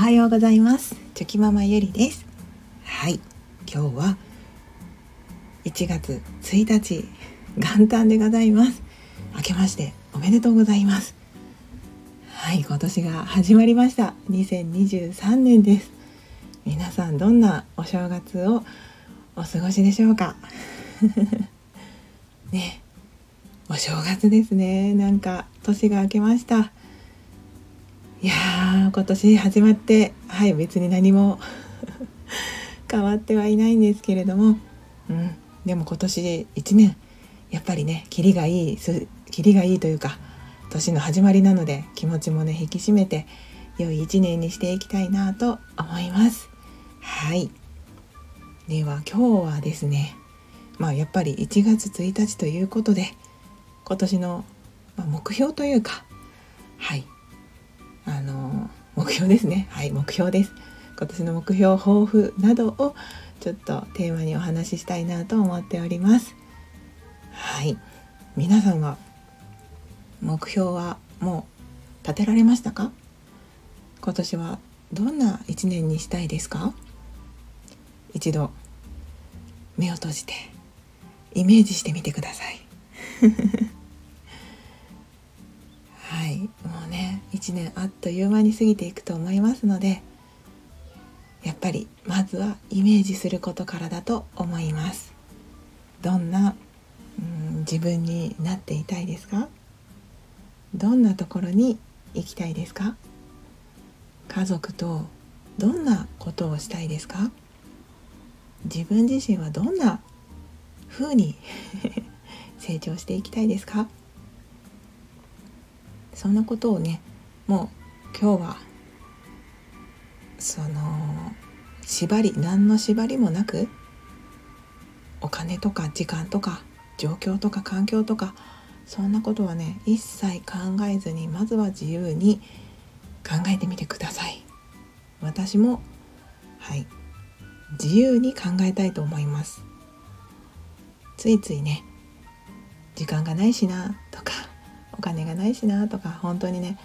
はようございます。チョキママゆりです。はい。今日は1月1日元旦でございます。明けましておめでとうございます。はい。今年が始まりました。2023年です。皆さんどんなお正月をお過ごしでしょうか？ね。お正月ですね。なんか年が明けました。いやー今年始まってはい別に何も 変わってはいないんですけれども、うん、でも今年1年やっぱりねキリがいいキリがいいというか年の始まりなので気持ちもね引き締めて良い1年にしていきたいなと思います。はい。では今日はですねまあやっぱり1月1日ということで今年の目標というかはい。あの目標ですね。はい目標です。今年の目標抱負などをちょっとテーマにお話ししたいなと思っております。はい。皆さんは目標はもう立てられましたか？今年はどんな一年にしたいですか？一度目を閉じてイメージしてみてください。1年あっという間に過ぎていくと思いますのでやっぱりまずはイメージすることからだと思います。どんな、うん、自分になっていたいですか？どんなところに行きたいですか？家族とどんなことをしたいですか？自分自身はどんな風に 成長していきたいですか？そんなことをねもう今日はその縛り何の縛りもなくお金とか時間とか状況とか環境とかそんなことはね一切考えずにまずは自由に考えてみてください。私もはい自由に考えたいと思います。ついついね時間がないしなとかお金がないしなとか本当にね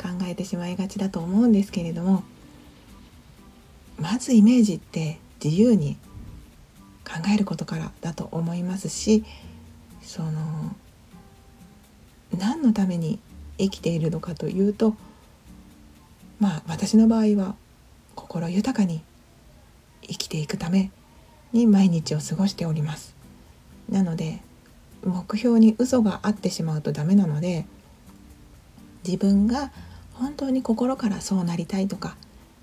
考えてしまいがちだと思うんですけれどもまずイメージって自由に考えることからだと思いますしその何のために生きているのかというとまあ私の場合は心豊かに生きていくために毎日を過ごしております。なので目標に嘘があってしまうとダメなので自分が本当に心からそうなりたいとか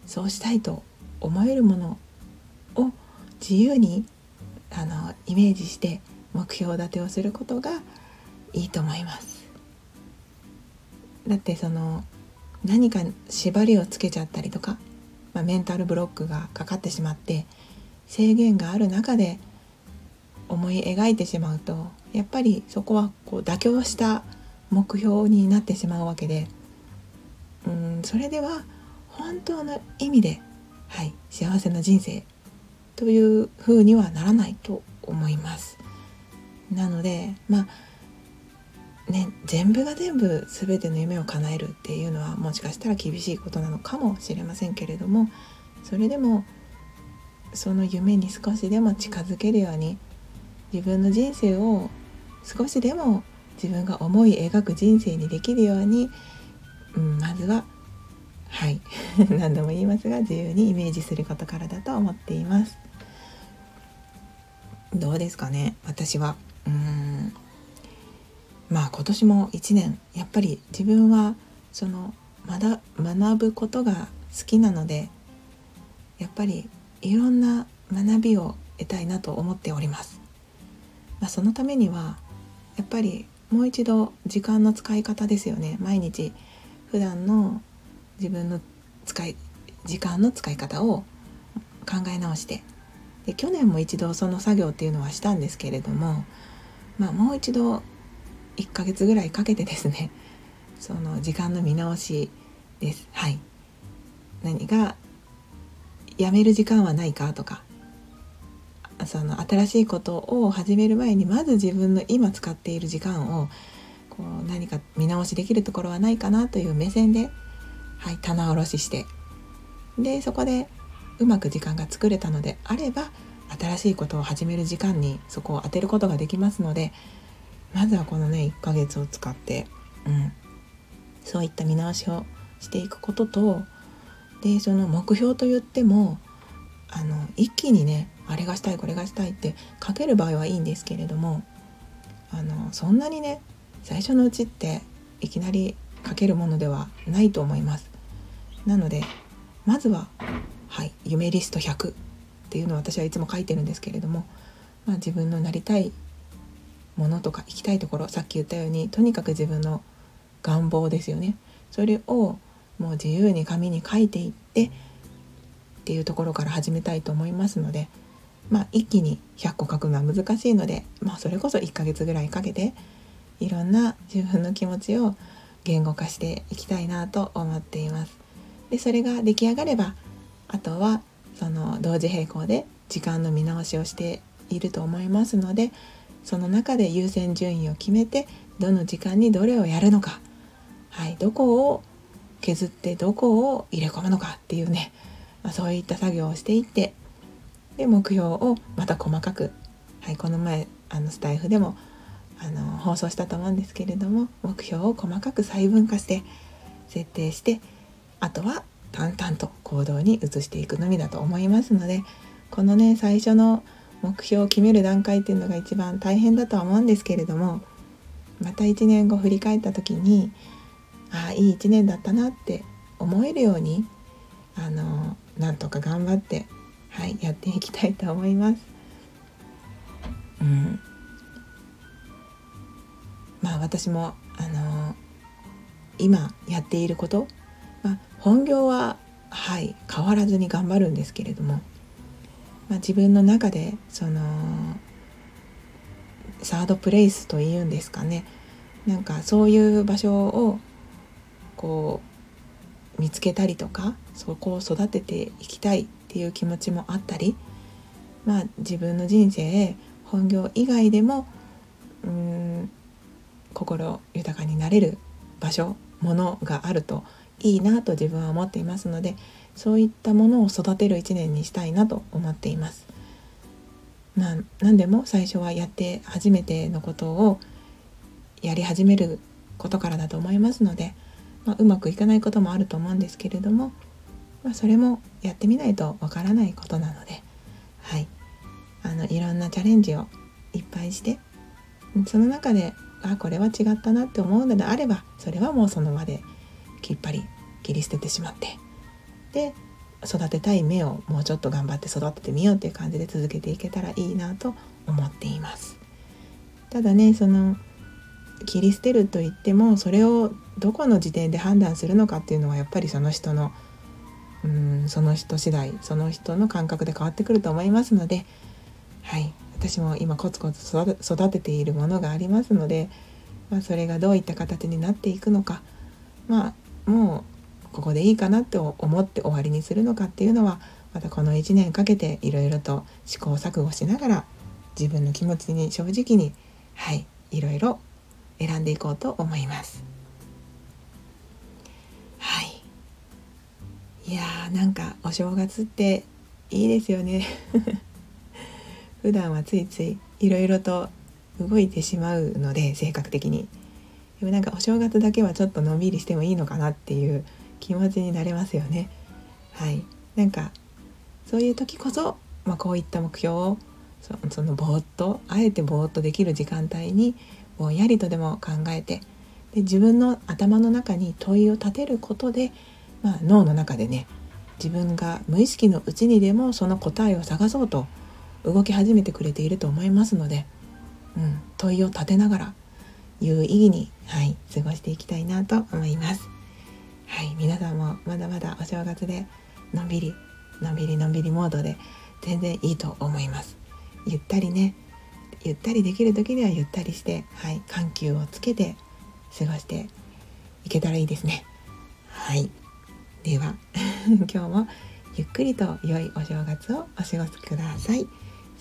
そうしたいと思えるものを自由にあのイメージして目標立てをすることがいいと思います。だってその何か縛りをつけちゃったりとかまあ、メンタルブロックがかかってしまって制限がある中で思い描いてしまうとやっぱりそこはこう妥協した目標になってしまうわけでうんそれでは本当の意味で、はい、幸せな人生というふうにはならないと思います。なのでまあね、全部が全部全ての夢を叶えるっていうのはもしかしたら厳しいことなのかもしれませんけれどもそれでもその夢に少しでも近づけるように自分の人生を少しでも自分が思い描く人生にできるように、うん、まずははい。何度も言いますが自由にイメージすることからだと思っています。どうですかね？私は。うん。まあ今年も1年。やっぱり自分はそのまだ学ぶことが好きなのでやっぱりいろんな学びを得たいなと思っております。まあ、そのためにはやっぱりもう一度時間の使い方ですよね。毎日普段の自分の使い時間の使い方を考え直してで去年も一度その作業っていうのはしたんですけれども、まあ、もう一度1ヶ月ぐらいかけてですね その時間の見直しです。はい。何がやめる時間はないかとかその新しいことを始める前にまず自分の今使っている時間をこう何か見直しできるところはないかなという目線で、はい、棚卸しして。でそこでうまく時間が作れたのであれば新しいことを始める時間にそこを当てることができますのでまずはこのね1ヶ月を使って、うん、そういった見直しをしていくこととでその目標といってもあの一気にねあれがしたいこれがしたいって書ける場合はいいんですけれどもあのそんなにね最初のうちっていきなり書けるものではないと思います。なのでまずは、はい、夢リスト100っていうのを私はいつも書いてるんですけれども、まあ、自分のなりたいものとか行きたいところさっき言ったようにとにかく自分の願望ですよねそれをもう自由に紙に書いていってっていうところから始めたいと思いますのでまあ一気に100個書くのは難しいので、まあ、それこそ1ヶ月ぐらいかけていろんな自分の気持ちを言語化していきたいなと思っています。でそれが出来上がればあとはその同時並行で時間の見直しをしていると思いますのでその中で優先順位を決めてどの時間にどれをやるのか、はい、どこを削ってどこを入れ込むのかっていうね、まあ、そういった作業をしていってで目標をまた細かく、はい、この前あのスタイフでもあの放送したと思うんですけれども目標を細かく細分化して設定してあとは淡々と行動に移していくのみだと思いますのでこのね最初の目標を決める段階っていうのが一番大変だとは思うんですけれどもまた1年後振り返った時にああいい1年だったなって思えるようにあのなんとか頑張って、はい、やっていきたいと思います。うん、まあ私もあの今やっていること、まあ、本業ははい変わらずに頑張るんですけれども、まあ、自分の中でそのサードプレイスというんですかねなんかそういう場所をこう見つけたりとかそこを育てていきたいっていう気持ちもあったりまあ自分の人生本業以外でもうん心豊かになれる場所ものがあるといいなと自分は思っていますのでそういったものを育てる一年にしたいなと思っています。まあ、何でも最初はやって初めてのことをやり始めることからだと思いますので、まあ、うまくいかないこともあると思うんですけれども、まあ、それもやってみないとわからないことなので、はい、あのいろんなチャレンジをいっぱいしてその中であこれは違ったなって思うのであればそれはもうその場できっぱり切り捨ててしまってで育てたい芽をもうちょっと頑張って育ててみようっていう感じで続けていけたらいいなと思っています。ただねその切り捨てると言ってもそれをどこの時点で判断するのかっていうのはやっぱりその人のうんその人次第その人の感覚で変わってくると思いますのではい。私も今コツコツ育てているものがありますので、まあ、それがどういった形になっていくのかまあもうここでいいかなって思って終わりにするのかっていうのはまたこの1年かけていろいろと試行錯誤しながら自分の気持ちに正直にはいいろいろ選んでいこうと思います。はいいやーなんかお正月っていいですよね普段はついついいろいろと動いてしまうので性格的に。でもなんかお正月だけはちょっとのんびりしてもいいのかなっていう気持ちになれますよね。はい。なんかそういう時こそ、まあ、こういった目標をそのぼーっとあえてぼーっとできる時間帯にぼんやりとでも考えてで自分の頭の中に問いを立てることで、まあ、脳の中でね自分が無意識のうちにでもその答えを探そうと動き始めてくれていると思いますので、うん、問いを立てながら有意義に、はい、過ごしていきたいなと思います。はい、皆さんもまだまだお正月でのんびりのんびりのんびりモードで全然いいと思います。ゆったりねゆったりできる時にはゆったりして、はい、緩急をつけて過ごしていけたらいいですね。はい、では 今日もゆっくりと良いお正月をお過ごしください。